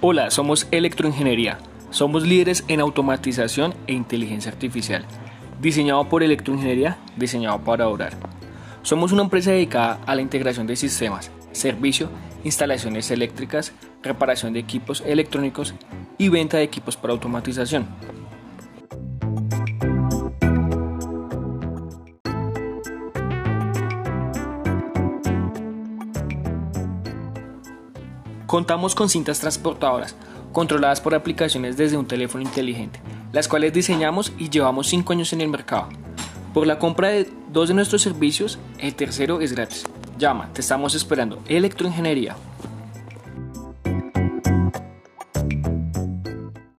Hola, somos Electroingeniería. Somos líderes en automatización e inteligencia artificial. Diseñado por Electroingeniería, diseñado para orar. Somos una empresa dedicada a la integración de sistemas, servicio, instalaciones eléctricas, reparación de equipos electrónicos y venta de equipos para automatización. Contamos con cintas transportadoras, controladas por aplicaciones desde un teléfono inteligente, las cuales diseñamos y llevamos 5 años en el mercado. Por la compra de dos de nuestros servicios, el tercero es gratis. Llama, te estamos esperando. Electroingeniería.